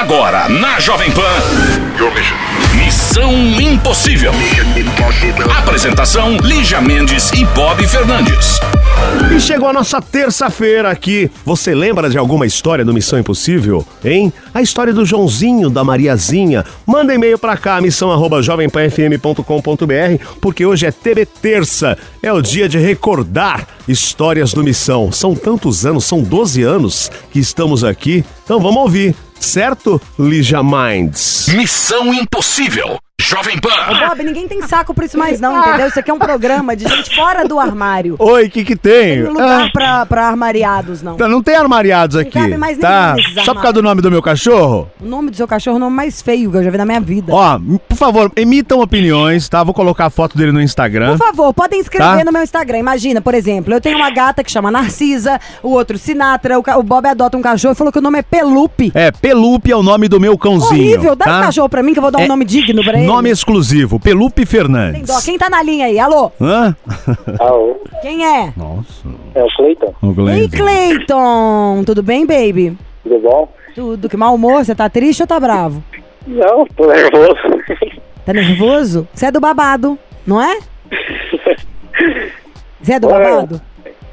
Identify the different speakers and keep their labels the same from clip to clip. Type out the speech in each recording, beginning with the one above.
Speaker 1: Agora, na Jovem Pan. Missão Impossível. Apresentação: Lígia Mendes e Bob Fernandes.
Speaker 2: E chegou a nossa terça-feira aqui. Você lembra de alguma história do Missão Impossível? Hein? A história do Joãozinho, da Mariazinha. Manda e-mail pra cá, missão arroba jovempanfm.com.br, porque hoje é TB Terça. É o dia de recordar histórias do Missão. São tantos anos, são 12 anos que estamos aqui. Então vamos ouvir, certo, Lígia Minds?
Speaker 1: Missão Impossível. Jovem
Speaker 3: Ô,
Speaker 1: Pan.
Speaker 3: Bob, ninguém tem saco pra isso mais não, entendeu? Isso aqui é um programa de gente fora do armário.
Speaker 4: Oi, o que que tem?
Speaker 3: Tem lugar
Speaker 4: Ah,
Speaker 3: pra, pra armariados, não.
Speaker 4: tá, não tem armariados aqui,
Speaker 3: cabe mais
Speaker 4: tá? Só por causa do nome do meu cachorro?
Speaker 3: O nome do seu cachorro é o nome mais feio que eu já vi na minha vida.
Speaker 4: Ó, por favor, emitam opiniões, tá? Vou colocar a foto dele no Instagram.
Speaker 3: Por favor, podem escrever
Speaker 4: Tá.
Speaker 3: no meu Instagram. Imagina, por exemplo, eu tenho uma gata que chama Narcisa, o outro Sinatra, o, ca- o Bob adota um cachorro e falou que o nome é Pelupe.
Speaker 4: É, Pelupe é o nome do meu cãozinho.
Speaker 3: Horrível, dá
Speaker 4: tá?
Speaker 3: esse cachorro pra mim que eu vou dar um
Speaker 4: É
Speaker 3: nome digno pra ele.
Speaker 4: Nome exclusivo, Pelupe Fernandes.
Speaker 3: dó. Quem tá na linha aí? Alô?
Speaker 4: Hã?
Speaker 5: Alô,
Speaker 3: Quem é?
Speaker 4: Nossa.
Speaker 5: é o Cleiton,
Speaker 4: O
Speaker 3: Ei. Cleiton! Tudo bem, baby?
Speaker 5: tudo bom?
Speaker 3: Tudo. Que mau humor? Você tá triste ou tá bravo?
Speaker 5: Não, tô nervoso.
Speaker 3: Tá nervoso? Você é do babado, não é? Você é do babado?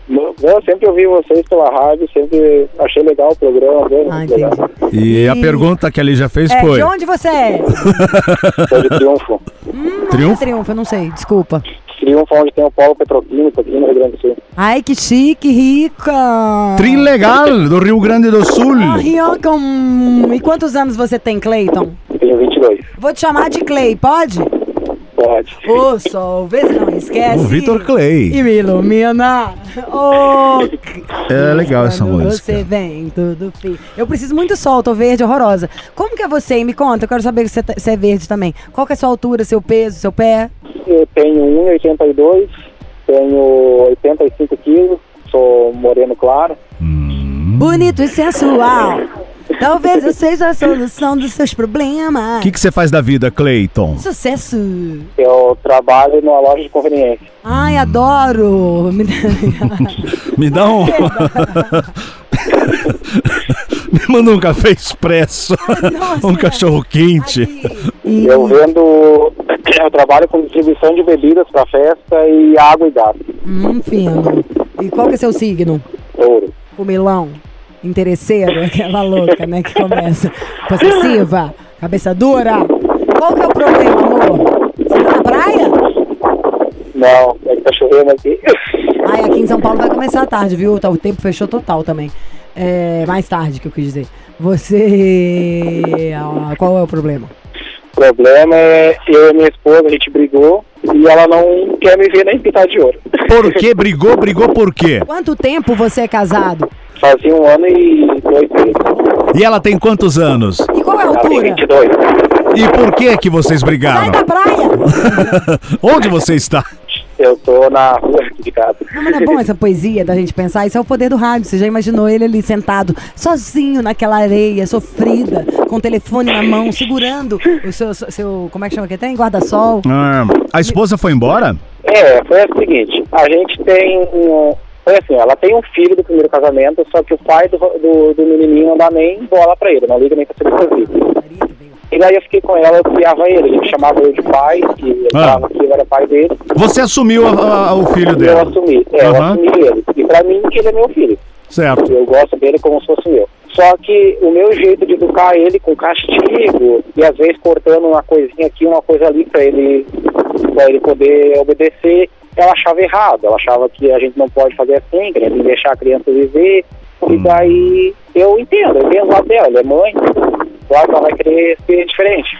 Speaker 5: Não, eu sempre ouvi vocês pela rádio, sempre achei legal o programa, bem
Speaker 3: Ah,
Speaker 5: legal.
Speaker 3: entendi.
Speaker 4: E a pergunta que a Lígia fez
Speaker 3: É,
Speaker 4: foi:
Speaker 3: de onde você é?
Speaker 5: Sou de Triunfo.
Speaker 3: Hum,
Speaker 4: Triunfo?
Speaker 3: É triunfo, eu não sei, desculpa.
Speaker 5: Triunfo onde tem o polo petroquímico aqui no Rio Grande do Sul.
Speaker 3: Ai, que chique, rica.
Speaker 4: Trilegal, do Rio Grande do Sul.
Speaker 3: Ah, hum. E quantos anos você tem, Cleiton?
Speaker 5: Tenho 22.
Speaker 3: Vou te chamar de Clay, pode?
Speaker 5: Pode.
Speaker 3: Ô, sol, vê se não esquece.
Speaker 4: O Vitor Clay.
Speaker 3: E me ilumina. Ô,
Speaker 4: É legal essa música.
Speaker 3: Você vem, tudo fim. Eu preciso muito sol, tô verde, horrorosa. Como que é você? Me conta, eu quero saber que você, tá- é verde também. Qual que é a sua altura, seu peso, seu pé?
Speaker 5: Eu tenho 1,82, tenho 85 quilos, sou moreno claro.
Speaker 3: Bonito e sensual. Talvez eu seja a solução dos seus problemas.
Speaker 4: O que que você faz da vida, Clayton?
Speaker 3: Sucesso.
Speaker 5: Eu trabalho numa loja de conveniência.
Speaker 3: Ai, adoro. Me dá-
Speaker 4: Me dá um. Me manda um café expresso.
Speaker 3: Nossa.
Speaker 4: um cachorro quente.
Speaker 3: E-
Speaker 5: Eu vendo, eu trabalho com distribuição de bebidas para festa e água e gás.
Speaker 3: Hum, fino. E qual que é seu signo?
Speaker 5: Ouro.
Speaker 3: Comilão? Interesseiro? Aquela louca, né? Que começa. Possessiva? Cabeça dura? Qual que é o problema, amor? Você tá na praia?
Speaker 5: Não, é que tá chovendo aqui.
Speaker 3: Ai, aqui em São Paulo vai começar à tarde, viu? Tá, O tempo fechou total também. É, mais tarde, que eu quis dizer. Você. ah, Qual é o problema?
Speaker 5: O problema é eu e minha esposa, a gente brigou e ela não quer me ver nem pintar de ouro.
Speaker 4: Por quê? Brigou? Brigou por quê?
Speaker 3: Quanto tempo você é casado?
Speaker 5: Fazia um ano e dois meses.
Speaker 4: E ela tem quantos anos?
Speaker 3: E qual é a
Speaker 5: Ela tem
Speaker 3: altura?
Speaker 5: 22.
Speaker 4: E por que que vocês
Speaker 3: Sai
Speaker 4: brigaram?
Speaker 3: da praia!
Speaker 4: Onde você está?
Speaker 5: Eu tô na rua aqui de casa.
Speaker 3: Não, mas não é bom essa poesia da gente pensar? Isso é o poder do rádio. Você já imaginou ele ali sentado, sozinho naquela areia, sofrida, com o telefone na mão, segurando o seu, seu como é que chama que tem? Guarda-sol.
Speaker 4: Ah, a esposa foi embora?
Speaker 5: É, foi o seguinte, a gente tem um... Foi assim, ela tem um filho do primeiro casamento, só que o pai do, do, do menininho não dá nem bola pra ele, não liga nem pra ser filho. E daí eu fiquei com ela, eu criava ele, ele chamava eu de pai, que eu
Speaker 4: Ah.
Speaker 5: falava que eu era pai dele.
Speaker 4: Você assumiu a- a- o filho
Speaker 5: Eu
Speaker 4: dela?
Speaker 5: assumi, é, eu
Speaker 4: Aham.
Speaker 5: assumi ele. E pra mim, ele é meu filho.
Speaker 4: Certo.
Speaker 5: Eu gosto dele como se fosse meu. Só que o meu jeito de educar ele com castigo e às vezes cortando uma coisinha aqui, uma coisa ali pra ele, pra ele poder obedecer, ela achava errado. Ela achava que a gente não pode fazer assim, que a gente tem que deixar a criança viver. E daí eu entendo, eu entendo o lado dela, ela é mãe, claro que ela vai querer ser diferente.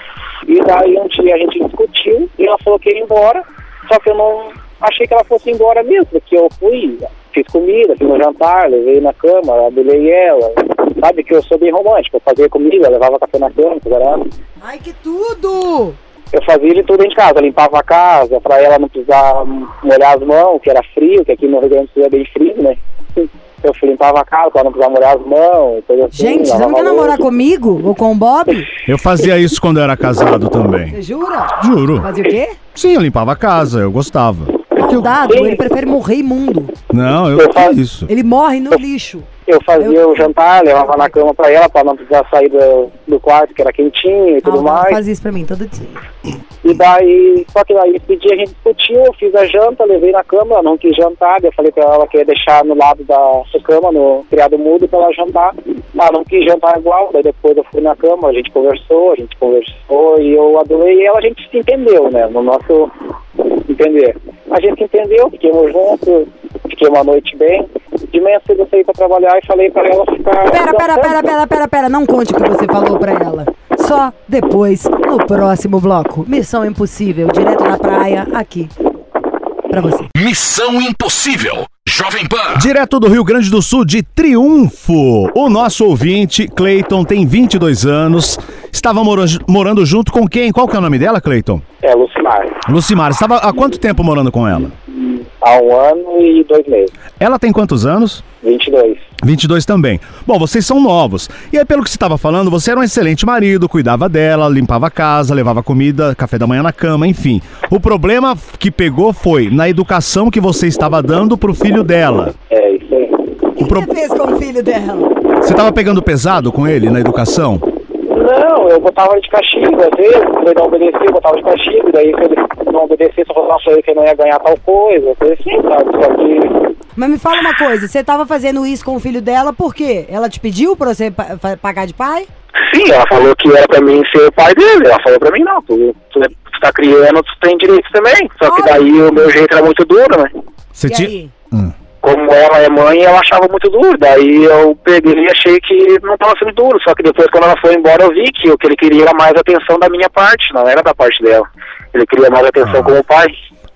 Speaker 5: E daí um dia a gente discutiu e ela falou que ia embora, só que eu não achei que ela fosse embora mesmo, porque eu fui, fiz comida, fiz um jantar, levei na cama, abelhei ela. Sabe que eu sou bem romântico, eu fazia comida, levava café na cama, caramba.
Speaker 3: Ai, que tudo!
Speaker 5: Eu fazia de tudo dentro de casa, limpava a casa, pra ela não precisar molhar as mãos, que era frio, que aqui no Rio Grande do Sul é bem frio, né? Eu limpava a casa pra ela não precisar molhar as mãos, coisa assim.
Speaker 3: Gente, você não quer namorar comigo? Ou com o Bob?
Speaker 4: Eu fazia isso quando eu era casado também.
Speaker 3: Você jura?
Speaker 4: Juro.
Speaker 3: Fazia o quê?
Speaker 4: Sim, eu limpava a casa, eu gostava.
Speaker 3: Soldado,
Speaker 5: Sim.
Speaker 3: ele prefere morrer imundo.
Speaker 4: Não, eu
Speaker 5: Eu faço-
Speaker 4: isso.
Speaker 3: Ele morre no lixo.
Speaker 5: Eu fazia o jantar, levava na cama pra ela, pra não precisar sair do, do quarto, que era quentinho e tudo
Speaker 3: Ah,
Speaker 5: mais.
Speaker 3: Faz isso pra mim todo dia.
Speaker 5: E daí, só que daí esse dia a gente discutiu, eu fiz a janta, levei na cama, ela não quis jantar, daí eu falei pra ela que ia deixar no lado da da cama, no criado mudo, pra ela jantar. Ela não quis jantar igual, daí depois eu fui na cama, a gente conversou, a gente conversou e eu adorei ela, a gente se entendeu, né, no nosso entender. A gente entendeu, fiquemos juntos, fiquei uma noite bem. De manhã cedo eu saí pra trabalhar e falei pra ela ficar...
Speaker 3: Pera, pera, pera, pera, pera, pera. Não conte o que você falou pra ela. Só depois, no próximo bloco. Missão Impossível, direto na praia, aqui. Pra você.
Speaker 1: Missão Impossível. Jovem Pan.
Speaker 4: Direto do Rio Grande do Sul, de Triunfo. O nosso ouvinte, Cleiton, tem 22 anos. Estava mora- morando junto com quem? Qual que é o nome dela, Cleiton?
Speaker 5: É, Lucimar.
Speaker 4: Lucimar. Estava há quanto tempo morando com ela?
Speaker 5: Há um ano e dois meses.
Speaker 4: Ela tem quantos anos?
Speaker 5: 22.
Speaker 4: 22 também. Bom, vocês são novos. E aí, pelo que você estava falando, você era um excelente marido, cuidava dela, limpava a casa, levava comida, café da manhã na cama, enfim. O problema que pegou foi na educação que você estava dando pro filho dela.
Speaker 5: É, isso aí.
Speaker 3: O que você fez com o filho dela?
Speaker 4: Você estava pegando pesado com ele na educação?
Speaker 5: Não, eu botava ele de castigo, às vezes, quando ele não obedecia, eu botava de castigo, daí se ele não obedecesse, eu ele que ele não ia ganhar tal coisa, coisa assim, sabe? Só que
Speaker 3: Mas me fala uma coisa, você tava fazendo isso com o filho dela por quê? Ela te pediu pra você pagar de pai?
Speaker 5: Sim, ela falou que era pra mim ser o pai dele. Ela falou pra mim, não, tu, tu, tu tá criando, tu tem direito também. Só que daí o meu jeito era muito duro, né?
Speaker 4: Você
Speaker 3: E aí?
Speaker 4: Hum.
Speaker 5: Como ela é mãe, ela achava muito duro. Daí eu peguei e achei que não tava sendo duro. Só que depois, quando ela foi embora, eu vi que o que ele queria era mais atenção da minha parte, não era da parte dela. Ele queria mais atenção
Speaker 4: Ah.
Speaker 5: como pai.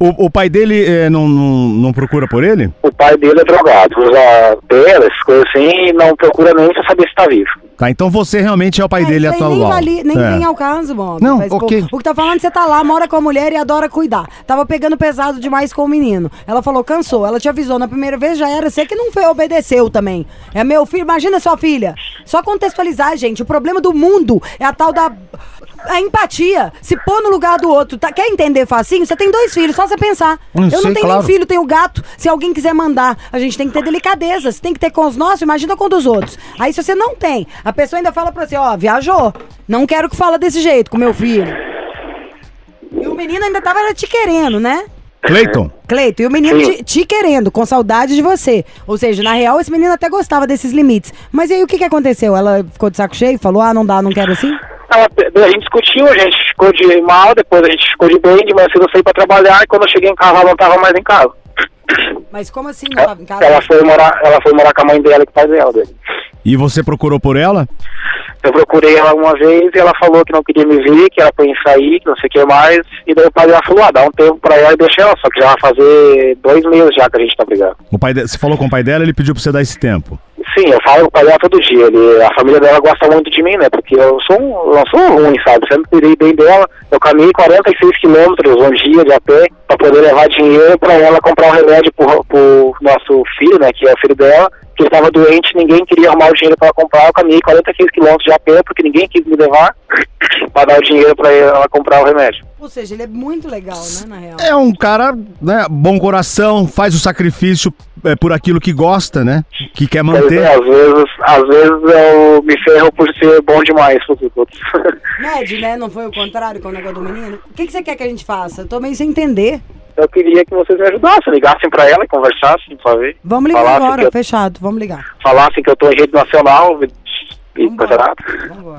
Speaker 4: O, o pai dele eh, não, não, não procura por ele?
Speaker 5: O pai dele é drogado, usa peras, coisas assim, e não procura nem pra saber se tá vivo.
Speaker 4: Tá, então você realmente é o pai
Speaker 3: Ah,
Speaker 4: dele atual.
Speaker 3: nem, vali, nem
Speaker 4: É.
Speaker 3: vem ao caso, Bob.
Speaker 4: Não,
Speaker 3: Mas, pô,
Speaker 4: ok.
Speaker 3: o que tá falando, você tá lá, mora com a mulher e adora cuidar. Tava pegando pesado demais com o menino. Ela falou, cansou. Ela te avisou na primeira vez, já era. Você que não foi, obedeceu também. É meu filho, imagina sua filha. Só contextualizar, gente. O problema do mundo é a tal da... A empatia, se pôr no lugar do outro. Tá, quer entender facinho? Você tem dois filhos, só você pensar.
Speaker 4: Hum,
Speaker 3: Eu não tenho
Speaker 4: claro.
Speaker 3: nem filho, tenho gato. Se alguém quiser mandar, a gente tem que ter delicadeza. Se tem que ter com os nossos, imagina com dos outros. Aí se você não tem, a pessoa ainda fala pra você, ó, viajou. Não quero que fala desse jeito com meu filho. E o menino ainda tava era te querendo, né?
Speaker 4: Cleiton,
Speaker 3: Cleito, e o menino te, te querendo, com saudade de você. Ou seja, na real, esse menino até gostava desses limites. Mas e aí, o que que aconteceu? Ela ficou de saco cheio? Falou, ah, não dá, não quero assim?
Speaker 5: Ela, a gente discutiu, a gente ficou de mal, depois a gente ficou de bem, de manhã cedo eu saí pra trabalhar, e quando eu cheguei em casa ela não tava mais em casa.
Speaker 3: Mas como assim não tava em casa?
Speaker 5: Ela foi morar, ela foi morar com a mãe dela e com o pai dela. daí.
Speaker 4: e você procurou por ela?
Speaker 5: Eu procurei ela uma vez e ela falou que não queria me ver, que era pra eu sair, que não sei o que mais. E daí o pai dela falou, ah, dá um tempo pra ela e deixa ela. Só que já vai fazer dois meses já que a gente tá brigando.
Speaker 4: O pai de... Você falou com o pai dela, ele pediu pra você dar esse tempo.
Speaker 5: Sim, eu falo com dela todo dia. Ele, a família dela gosta muito de mim, né? Porque eu sou um, eu sou ruim, sabe? Sempre cuidei bem dela. Eu caminhei 46 quilômetros um dia de a pé pra poder levar dinheiro pra ela comprar um remédio pro, pro nosso filho, né? Que é o filho dela. Que estava doente, ninguém queria arrumar o dinheiro pra ela comprar. Eu caminhei 46 quilômetros de a pé porque ninguém quis me levar pra dar o dinheiro pra ela comprar o remédio.
Speaker 3: Ou seja, ele é muito legal, né, na real.
Speaker 4: É um cara, né, bom coração, faz o sacrifício é, por aquilo que gosta, né? Que quer manter.
Speaker 5: é, às vezes, às vezes eu me ferro por ser bom demais pros outros.
Speaker 3: Né? Não foi o contrário com o negócio do menino? O que, que você quer que a gente faça? Eu tô meio sem entender.
Speaker 5: eu queria que vocês me ajudassem, ligassem pra ela e conversassem pra ver.
Speaker 3: Vamos ligar
Speaker 5: Falassem
Speaker 3: agora,
Speaker 5: eu-
Speaker 3: fechado, vamos ligar.
Speaker 5: falassem que eu tô em rede nacional e coisa nada.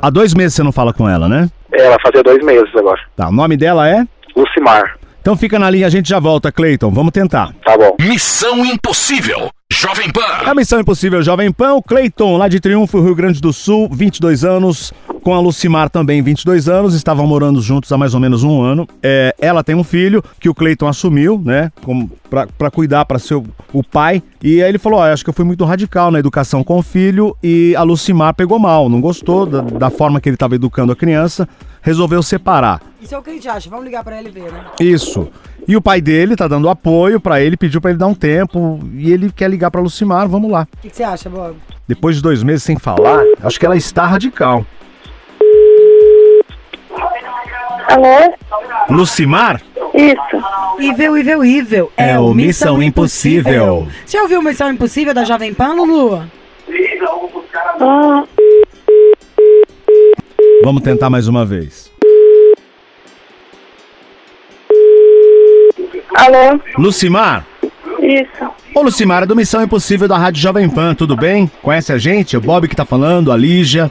Speaker 4: Há dois meses você não fala com ela, né?
Speaker 5: Ela fazia dois meses agora.
Speaker 4: Tá, o nome dela é?
Speaker 5: Lucimar,
Speaker 4: Então fica na linha, a gente já volta, Cleiton. Vamos tentar.
Speaker 5: tá bom.
Speaker 1: Missão Impossível. Jovem Pan.
Speaker 4: a Missão Impossível Jovem Pan, o Cleiton, lá de Triunfo, Rio Grande do Sul, 22 anos, com a Lucimar também, 22 anos, estavam morando juntos há mais ou menos um ano. É, ela tem um filho que o Cleiton assumiu, né, pra cuidar, pra ser o, o pai, e aí ele falou, acho que eu fui muito radical na educação com o filho, e a Lucimar pegou mal, não gostou da, da forma que ele estava educando a criança, resolveu separar.
Speaker 3: Isso é o que a gente acha, vamos ligar pra ele ver, né?
Speaker 4: Isso. E o pai dele tá dando apoio pra ele, pediu pra ele dar um tempo, e ele quer ligar pra Lucimar, vamos lá.
Speaker 3: O que, que você acha, Bob?
Speaker 4: Depois de dois meses sem falar, acho que ela está radical.
Speaker 6: Alô?
Speaker 4: Lucimar?
Speaker 6: Isso.
Speaker 3: Ivel, Ivel, Ivel.
Speaker 4: É o Missão Impossível.
Speaker 3: Já ouviu Missão Impossível da Jovem Pan, Lulu?
Speaker 6: Ah,
Speaker 4: Vamos tentar mais uma vez.
Speaker 6: Alô?
Speaker 4: Lucimar?
Speaker 6: Isso.
Speaker 4: Ô Lucimar, é do Missão Impossível da Rádio Jovem Pan, tudo bem? Conhece a gente? O Bob que tá falando, a Lígia.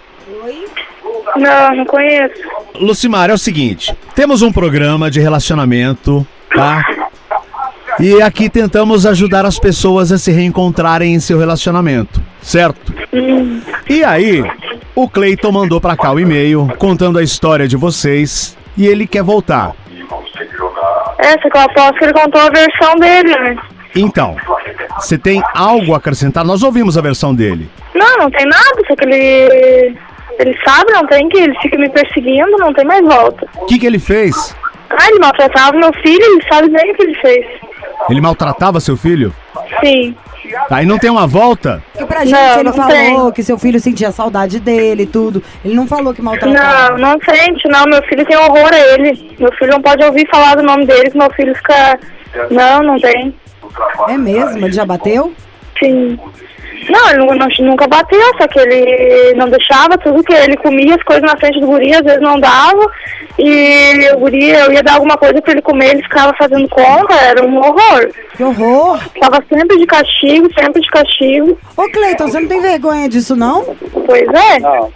Speaker 6: Não, não conheço.
Speaker 4: Lucimar, é o seguinte: temos um programa de relacionamento, tá? E aqui tentamos ajudar as pessoas a se reencontrarem em seu relacionamento, certo? E aí, o Cleiton mandou pra cá o e-mail contando a história de vocês e ele quer voltar.
Speaker 6: Essa que eu aposto que ele contou a versão dele, né?
Speaker 4: Então, você tem algo a acrescentar? Nós ouvimos a versão dele.
Speaker 6: Não, não tem nada, só que ele. Ele sabe, não tem que ele fica me perseguindo, não tem mais volta.
Speaker 4: O que, que ele fez?
Speaker 6: Ah, ele maltratava meu filho, ele sabe bem o que ele fez.
Speaker 4: Ele maltratava seu filho?
Speaker 6: Sim.
Speaker 4: Aí não tem uma volta?
Speaker 3: E pra gente,
Speaker 6: Não,
Speaker 3: ele
Speaker 6: não
Speaker 3: falou
Speaker 6: tem.
Speaker 3: que seu filho sentia saudade dele e tudo. Ele não falou que maltratava.
Speaker 6: Não, não sente, não. Meu filho tem horror a ele. Meu filho não pode ouvir falar do nome dele, que meu filho fica. Não, não tem.
Speaker 3: É mesmo? Ele já bateu?
Speaker 6: Sim. Não, ele nu- nunca bateu, só que ele não deixava tudo que ele comia, as coisas na frente do guri, às vezes não dava. E o guri, eu ia dar alguma coisa pra ele comer, ele ficava fazendo conta, era um horror.
Speaker 3: Que horror!
Speaker 6: Tava sempre de castigo, sempre de castigo.
Speaker 3: Ô, Cleiton, você não tem vergonha disso, não?
Speaker 6: Pois é.
Speaker 5: Não,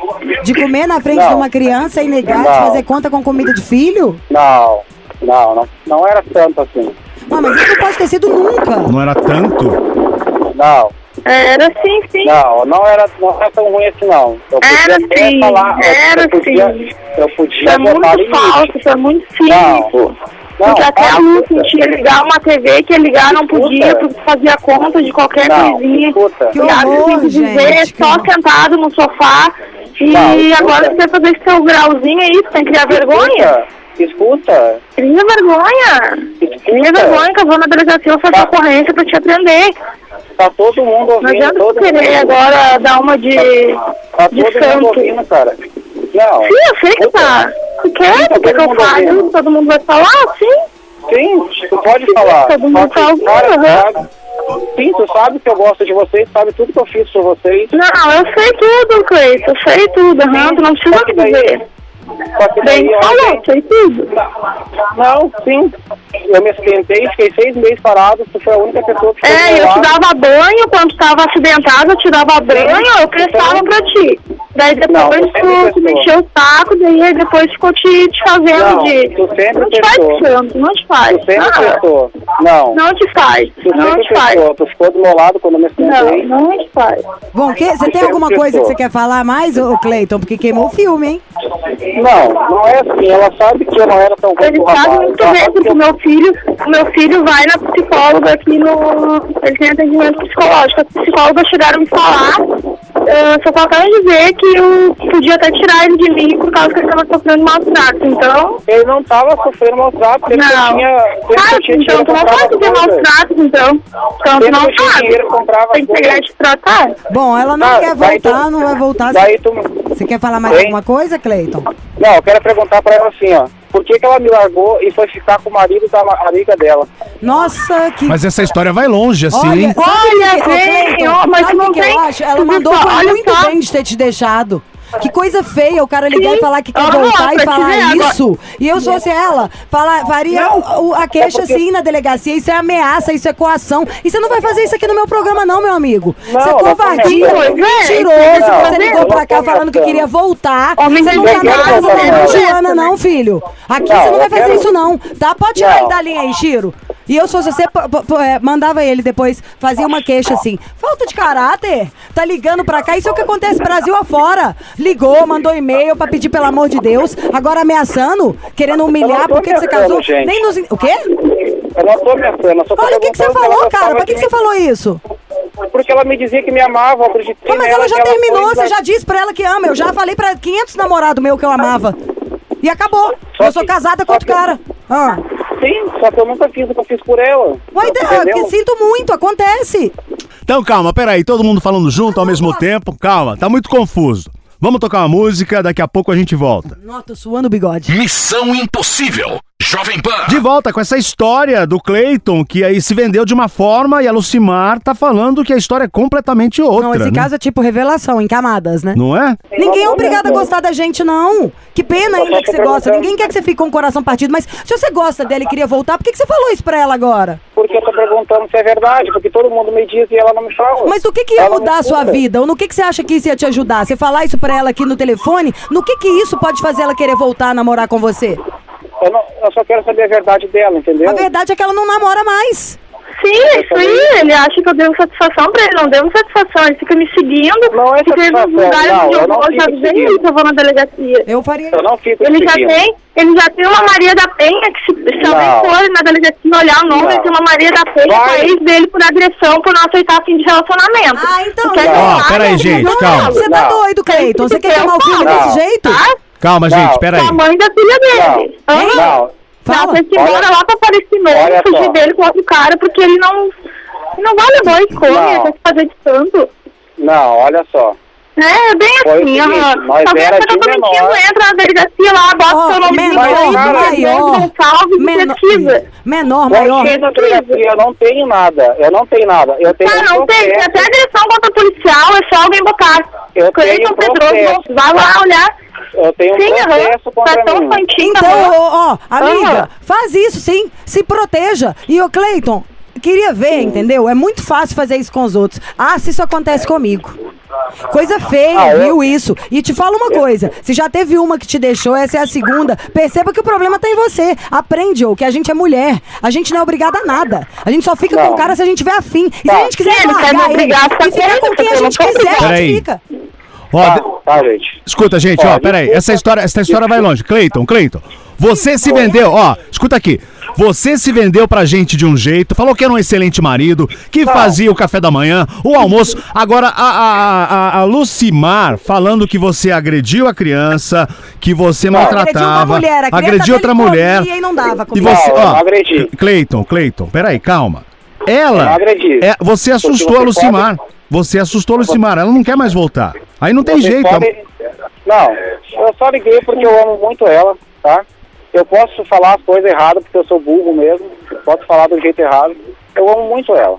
Speaker 3: De comer na frente
Speaker 5: Não.
Speaker 3: de uma criança e negar de
Speaker 5: Não.
Speaker 3: fazer conta com comida de filho?
Speaker 5: não, não, não, não era tanto assim.
Speaker 3: Ah, mas isso não pode ter sido nunca.
Speaker 4: Não era tanto?
Speaker 5: Não,
Speaker 6: Era sim, sim.
Speaker 5: não, não era, não era tão ruim assim não. Eu podia
Speaker 6: Era
Speaker 5: até
Speaker 6: sim,
Speaker 5: falar, eu-
Speaker 6: era
Speaker 5: eu podia,
Speaker 6: sim.
Speaker 5: Eu
Speaker 6: Isso
Speaker 5: podia
Speaker 6: é
Speaker 5: botar
Speaker 6: muito
Speaker 5: limite.
Speaker 6: falso, isso é muito
Speaker 5: Não.
Speaker 6: cínico.
Speaker 5: Não,
Speaker 6: Porque até a
Speaker 5: escuta.
Speaker 6: sentia ligar uma TV que ligar não podia,
Speaker 5: Escuta.
Speaker 6: porque fazia conta de qualquer
Speaker 5: Não,
Speaker 6: coisinha.
Speaker 5: escuta.
Speaker 3: Que
Speaker 6: E
Speaker 3: horror,
Speaker 6: que viver
Speaker 3: gente, que
Speaker 6: só
Speaker 3: horror.
Speaker 6: sentado no sofá. E
Speaker 5: Não, escuta.
Speaker 6: agora você vai fazer esse seu grauzinho aí, você tem que criar vergonha.
Speaker 5: Escuta,
Speaker 6: Cria vergonha. Cria vergonha que eu vou na delegacia fazer
Speaker 5: Tá.
Speaker 6: ocorrência pra te aprender.
Speaker 5: Tá todo mundo
Speaker 6: Não
Speaker 5: ouvindo,
Speaker 6: adianta
Speaker 5: todo
Speaker 6: você querer
Speaker 5: mundo.
Speaker 6: agora dar uma de.
Speaker 5: Tá
Speaker 6: de
Speaker 5: todo mundo
Speaker 6: santo.
Speaker 5: ouvindo, cara. Não.
Speaker 6: Sim, eu sei que tá. Tu quer? Tu quer que eu
Speaker 5: mundo ouvindo.
Speaker 6: Todo mundo vai falar? Sim.
Speaker 5: Sim, tu pode falar.
Speaker 6: Todo mundo tá ouvindo,
Speaker 5: cara, Sim, tu sabe que eu gosto de vocês, sabe tudo que eu fiz por vocês.
Speaker 6: Não, eu sei tudo, Cleiton. Eu sei tudo, aham. Tu não precisa
Speaker 5: daí-
Speaker 6: dizer. Bem, falou, tudo.
Speaker 5: Não, sim. Eu me acidentei, fiquei seis meses parado, tu foi a única pessoa que
Speaker 6: É, eu te dava banho, quando tu tava acidentado, eu te dava banho, eu prestava pra ti. Daí
Speaker 5: Não,
Speaker 6: depois
Speaker 5: tu sempre
Speaker 6: tu, tu
Speaker 5: prestou.
Speaker 6: mexeu o saco, daí depois ficou te, te fazendo
Speaker 5: Não,
Speaker 6: de.
Speaker 5: tu sempre
Speaker 6: não te faz santo, não te faz.
Speaker 5: Tu sempre
Speaker 6: Ah,
Speaker 5: prestou. Não.
Speaker 6: não te faz,
Speaker 5: Tu
Speaker 6: não te faz.
Speaker 5: Tu ficou do meu lado quando eu me
Speaker 6: Não,
Speaker 5: acidentei.
Speaker 6: não te faz.
Speaker 3: Bom, que, você tem alguma coisa que você quer falar mais, ô Cleiton? Porque queimou o filme, hein?
Speaker 5: Não, não é assim. Ela sabe que eu não era tão ruim
Speaker 6: Ele sabe
Speaker 5: rapaz.
Speaker 6: muito bem, porque o meu filho, o meu filho vai na psicóloga aqui no. Ele tem atendimento psicológico. As psicólogas chegaram a me falar, ah, só faltaram dizer que eu podia até tirar ele de mim por causa que ele estava sofrendo maus tratos. Então.
Speaker 5: Ele não tava sofrendo maus tratos, ele
Speaker 6: Não.
Speaker 5: tinha... Ele
Speaker 6: Ah,
Speaker 5: tinha
Speaker 6: então tu não pode ter tratos, então. Então tu não sabe.
Speaker 5: dinheiro, comprava
Speaker 6: Tem que pegar e te tratar.
Speaker 3: Bom, ela não
Speaker 5: Ah,
Speaker 3: quer
Speaker 5: daí tu-
Speaker 3: voltar, não vai voltar.
Speaker 5: Daí tu...
Speaker 3: Você quer falar mais
Speaker 5: Hein?
Speaker 3: alguma coisa, Cleiton?
Speaker 5: Não, eu quero perguntar pra ela assim, ó. Por que, que ela me largou e foi ficar com o marido da amiga dela?
Speaker 3: Nossa, que.
Speaker 4: Mas essa história vai longe, assim,
Speaker 3: Olha,
Speaker 6: Olha,
Speaker 3: que-
Speaker 6: bem,
Speaker 3: Cleiton,
Speaker 6: ó, mas não
Speaker 3: que
Speaker 6: tem-
Speaker 3: eu acho? Ela mandou
Speaker 6: só-
Speaker 3: muito
Speaker 6: só.
Speaker 3: bem de ter te deixado. Que coisa feia o cara ligar
Speaker 6: Sim.
Speaker 3: e falar que quer
Speaker 6: Ah,
Speaker 3: voltar e falar isso. E eu, se fosse ela, fala, faria o- a queixa
Speaker 5: é
Speaker 3: assim na delegacia. Isso é ameaça, isso é coação. E você não vai fazer isso aqui no meu programa, não, meu amigo.
Speaker 5: Não,
Speaker 3: Você é covardia, mentiroso. Você ligou pra cá falando que queria voltar.
Speaker 6: Homem
Speaker 3: Você não tá
Speaker 5: eu
Speaker 3: programa
Speaker 5: quero-
Speaker 3: Joana, não, filho. Aqui você não vai fazer isso, não. Tá? Pode tirar ele da linha aí, Chiro. E eu, se fosse você, é, mandava ele depois, fazia uma queixa assim. Falta de caráter. Tá ligando pra cá. Isso é o que acontece Brasil afora. Ligou, mandou e-mail pra pedir pelo amor de Deus. Agora ameaçando, querendo humilhar.
Speaker 5: não tô
Speaker 3: Por que, você casou?
Speaker 5: gente.
Speaker 3: Nem nos. O quê?
Speaker 5: Eu não tô ameaçando, eu só
Speaker 3: Olha o que, que você falou, cara. Pra que, que você falou isso?
Speaker 5: Porque ela me dizia que me amava, eu acreditei
Speaker 3: mas ela já terminou, você já disse pra ela que ama. Eu já falei pra 500 namorados meus que eu amava. E acabou. Eu sou casada com outro cara. Ah.
Speaker 5: Sim, só que eu nunca fiz o que eu fiz por ela. Entendeu?
Speaker 3: que sinto muito, acontece.
Speaker 4: Então calma, peraí, todo mundo falando junto ao mesmo tempo, calma, tá muito confuso. Vamos tocar uma música, daqui a pouco a gente volta.
Speaker 3: Tô suando o bigode.
Speaker 1: Missão Impossível. Jovem Pan.
Speaker 4: De volta com essa história do Cleiton, que aí se vendeu de uma forma e a Lucimar tá falando que a história é completamente outra.
Speaker 3: Não, esse
Speaker 4: né?
Speaker 3: caso é tipo revelação, em camadas, né?
Speaker 4: Não é?
Speaker 3: Ninguém é obrigado a gostar da gente, não. Que pena ainda que você gosta. Ninguém quer que você fique com o coração partido, mas se você gosta dela e queria voltar, por que, que você falou isso pra ela agora?
Speaker 5: Porque eu tô perguntando se é verdade, porque todo mundo me diz e ela não me fala.
Speaker 3: Mas do que, que ia
Speaker 5: Ela não
Speaker 3: mudar a sua vida? Ou no que, que você acha que isso ia te ajudar? Você falar isso pra ela aqui no telefone, no que, que isso pode fazer ela querer voltar a namorar com você?
Speaker 5: Eu, não- eu só quero saber a verdade dela, entendeu?
Speaker 3: A verdade é que ela não namora mais.
Speaker 6: Sim, isso aí. Ele acha que eu devo satisfação pra ele. Não devo satisfação. Ele fica me seguindo.
Speaker 5: Não é
Speaker 6: fica
Speaker 5: satisfação,
Speaker 6: nos lugares
Speaker 5: não,
Speaker 6: onde
Speaker 5: eu
Speaker 6: eu vou. Eu já ele que eu vou na delegacia.
Speaker 3: Eu faria
Speaker 5: Eu não fico
Speaker 6: Ele já
Speaker 5: seguindo.
Speaker 6: tem, ele já tem uma Maria da Penha, que se, se alguém for na delegacia olhar o nome,
Speaker 5: Não.
Speaker 6: ele tem uma Maria da Penha
Speaker 5: Vai.
Speaker 6: ex dele por agressão por não aceitar fim de relacionamento.
Speaker 3: Ah, então.
Speaker 4: Ó,
Speaker 6: sabe
Speaker 4: peraí, gente,
Speaker 6: não
Speaker 4: calma.
Speaker 3: Você tá
Speaker 5: Não.
Speaker 3: doido, Cleiton? Você quer queimar o filme
Speaker 5: Não.
Speaker 3: desse jeito?
Speaker 6: Tá?
Speaker 4: Calma, gente, peraí.
Speaker 6: Com a mãe da filha dele.
Speaker 5: Não. Não,
Speaker 3: Fala.
Speaker 6: Ela foi embora lá pra Aparecimento, fugir dele com outro cara, porque ele não... Não vale come,
Speaker 5: Não.
Speaker 6: quer se fazer de tanto.
Speaker 5: não, olha só.
Speaker 6: É, é bem
Speaker 5: Foi
Speaker 6: assim, aham.
Speaker 5: nós
Speaker 6: alguém
Speaker 5: era
Speaker 6: acha que eu tô
Speaker 5: de
Speaker 6: mentindo, entra na delegacia lá, bota
Speaker 3: Ó,
Speaker 6: seu nome
Speaker 3: menor,
Speaker 5: cara,
Speaker 3: maior,
Speaker 6: Gonçalves e
Speaker 3: menor,
Speaker 6: pesquisa.
Speaker 3: menor, maior.
Speaker 5: eu não tenho nada. Eu não tenho nada. Eu tenho
Speaker 6: Ah,
Speaker 5: um
Speaker 6: não tem, tem
Speaker 5: processo.
Speaker 6: até agressão contra policial, é só alguém botar.
Speaker 5: Eu
Speaker 6: Cleiton
Speaker 5: tenho
Speaker 6: Pedroso,
Speaker 5: processo.
Speaker 6: vai lá olhar.
Speaker 5: Eu tenho um
Speaker 6: Sim, aham.
Speaker 5: processo
Speaker 6: Tá
Speaker 5: contra
Speaker 6: tão
Speaker 5: mim.
Speaker 6: santinho,
Speaker 3: Então,
Speaker 6: tá
Speaker 3: ó, ó, amiga,
Speaker 6: Aham.
Speaker 3: faz isso sim, se proteja. E o Cleiton, queria ver, entendeu? É muito fácil fazer isso com os outros. Ah, se isso acontece comigo. Coisa feia,
Speaker 5: Ah, eu-
Speaker 3: viu isso? E te falo uma coisa: se já teve uma que te deixou, essa é a segunda. Perceba que o problema tá em você. Aprende, ô, que a gente é mulher. A gente não é obrigada a nada. A gente só fica com
Speaker 5: Não.
Speaker 3: o cara se a gente tiver afim. E se
Speaker 5: Tá.
Speaker 3: a gente quiser
Speaker 6: Ele quer me
Speaker 3: largar ele,
Speaker 6: ficar
Speaker 3: e ficar
Speaker 6: com
Speaker 3: com quem a
Speaker 6: ele,
Speaker 3: gente quiser, a gente fica.
Speaker 4: Ó,
Speaker 5: Tá,
Speaker 4: de-
Speaker 5: tá, gente.
Speaker 4: Escuta, gente, ó,
Speaker 5: Ó,
Speaker 4: peraí. Essa história, essa história vai longe. Cleiton, Cleiton. Você se vendeu, ó, escuta aqui. Você se vendeu pra gente de um jeito, falou que era um excelente marido, que fazia o café da manhã, o almoço. Agora, a, a, a, a Lucimar falando que você agrediu a criança, que você maltratava,
Speaker 3: agrediu uma mulher, a
Speaker 4: agrediu outra mulher.
Speaker 3: e não dava
Speaker 4: E você,
Speaker 5: Não,
Speaker 4: ó,
Speaker 5: não agredi.
Speaker 4: Cleiton, Cleiton, peraí, calma. Ela,
Speaker 5: não
Speaker 4: é, você assustou a
Speaker 5: você
Speaker 4: Lucimar. Você assustou a Lucimar, ela não quer mais voltar. Aí não tem
Speaker 5: Vocês
Speaker 4: jeito.
Speaker 5: podem- Não, eu só liguei porque eu amo muito ela, tá? Eu posso falar as coisas erradas porque eu sou burro mesmo, posso falar do jeito errado. Eu amo muito ela.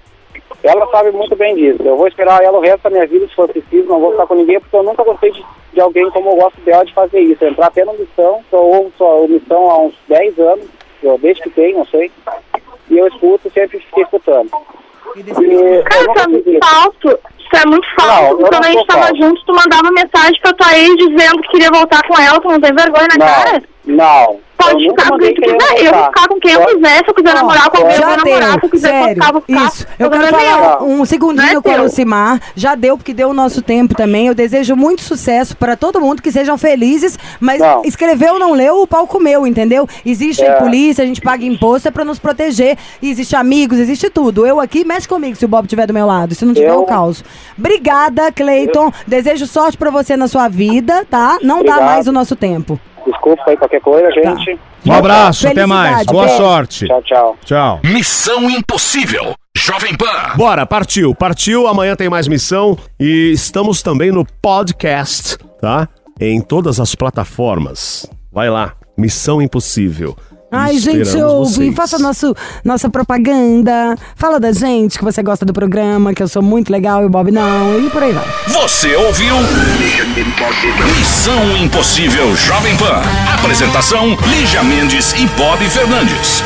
Speaker 5: Ela sabe muito bem disso. Eu vou esperar ela o resto da minha vida, se for preciso, não vou ficar com ninguém, porque eu nunca gostei de, de alguém como eu gosto dela de fazer isso. Entrar até no missão, eu ouço a missão há uns 10 anos, eu, desde que tenho, não sei. E eu escuto, sempre fiquei escutando. E
Speaker 6: Cara, isso é falso. É muito falso.
Speaker 5: Não,
Speaker 6: Quando
Speaker 5: não
Speaker 6: a gente tava
Speaker 5: falso.
Speaker 6: junto, tu mandava mensagem pra tua ex dizendo que queria voltar com ela, tu não tem vergonha na cara?
Speaker 5: Não.
Speaker 6: Pode
Speaker 5: eu
Speaker 6: ficar com quem quiser. Eu vou ficar com quem eu quiser. Se eu quiser namorar com alguém, eu vou namorar. Se eu quiser
Speaker 3: sério,
Speaker 6: ficar, eu vou ficar.
Speaker 3: isso. Eu
Speaker 6: Problema
Speaker 3: quero
Speaker 6: é
Speaker 3: falar
Speaker 6: meu.
Speaker 3: um segundinho
Speaker 6: Não é
Speaker 3: com a. Lucimar. Já deu, porque deu o nosso tempo também. Eu desejo muito sucesso para todo mundo, que sejam felizes. Mas
Speaker 5: Não.
Speaker 3: escreveu, não leu, o pau comeu, entendeu? Existe
Speaker 5: É.
Speaker 3: polícia, a gente paga imposto, é pra nos proteger. Existe amigos, existe tudo. Eu aqui, mexe comigo se o Bob estiver do meu lado. Se não tiver,
Speaker 5: Eu-
Speaker 3: eu caos. Obrigada, Cleiton. Desejo sorte pra você na sua vida, tá? Não dá
Speaker 5: Obrigado.
Speaker 3: mais o nosso tempo.
Speaker 5: Desculpa aí qualquer coisa, gente.
Speaker 4: Um abraço, até mais. Boa sorte.
Speaker 5: Tchau, tchau.
Speaker 4: Tchau.
Speaker 1: Missão Impossível. Jovem Pan.
Speaker 2: Bora, partiu, partiu. Amanhã tem mais missão e estamos também no podcast, tá? Em todas as plataformas. Vai lá, Missão Impossível.
Speaker 3: Ai, gente, ouve,
Speaker 2: vocês.
Speaker 3: faça nosso, nossa propaganda. Fala da gente, que você gosta do programa, que eu sou muito legal e o Bob não, e por aí vai.
Speaker 1: Você ouviu? Missão Impossível Jovem Pan. Apresentação: Lígia Mendes e Bob Fernandes.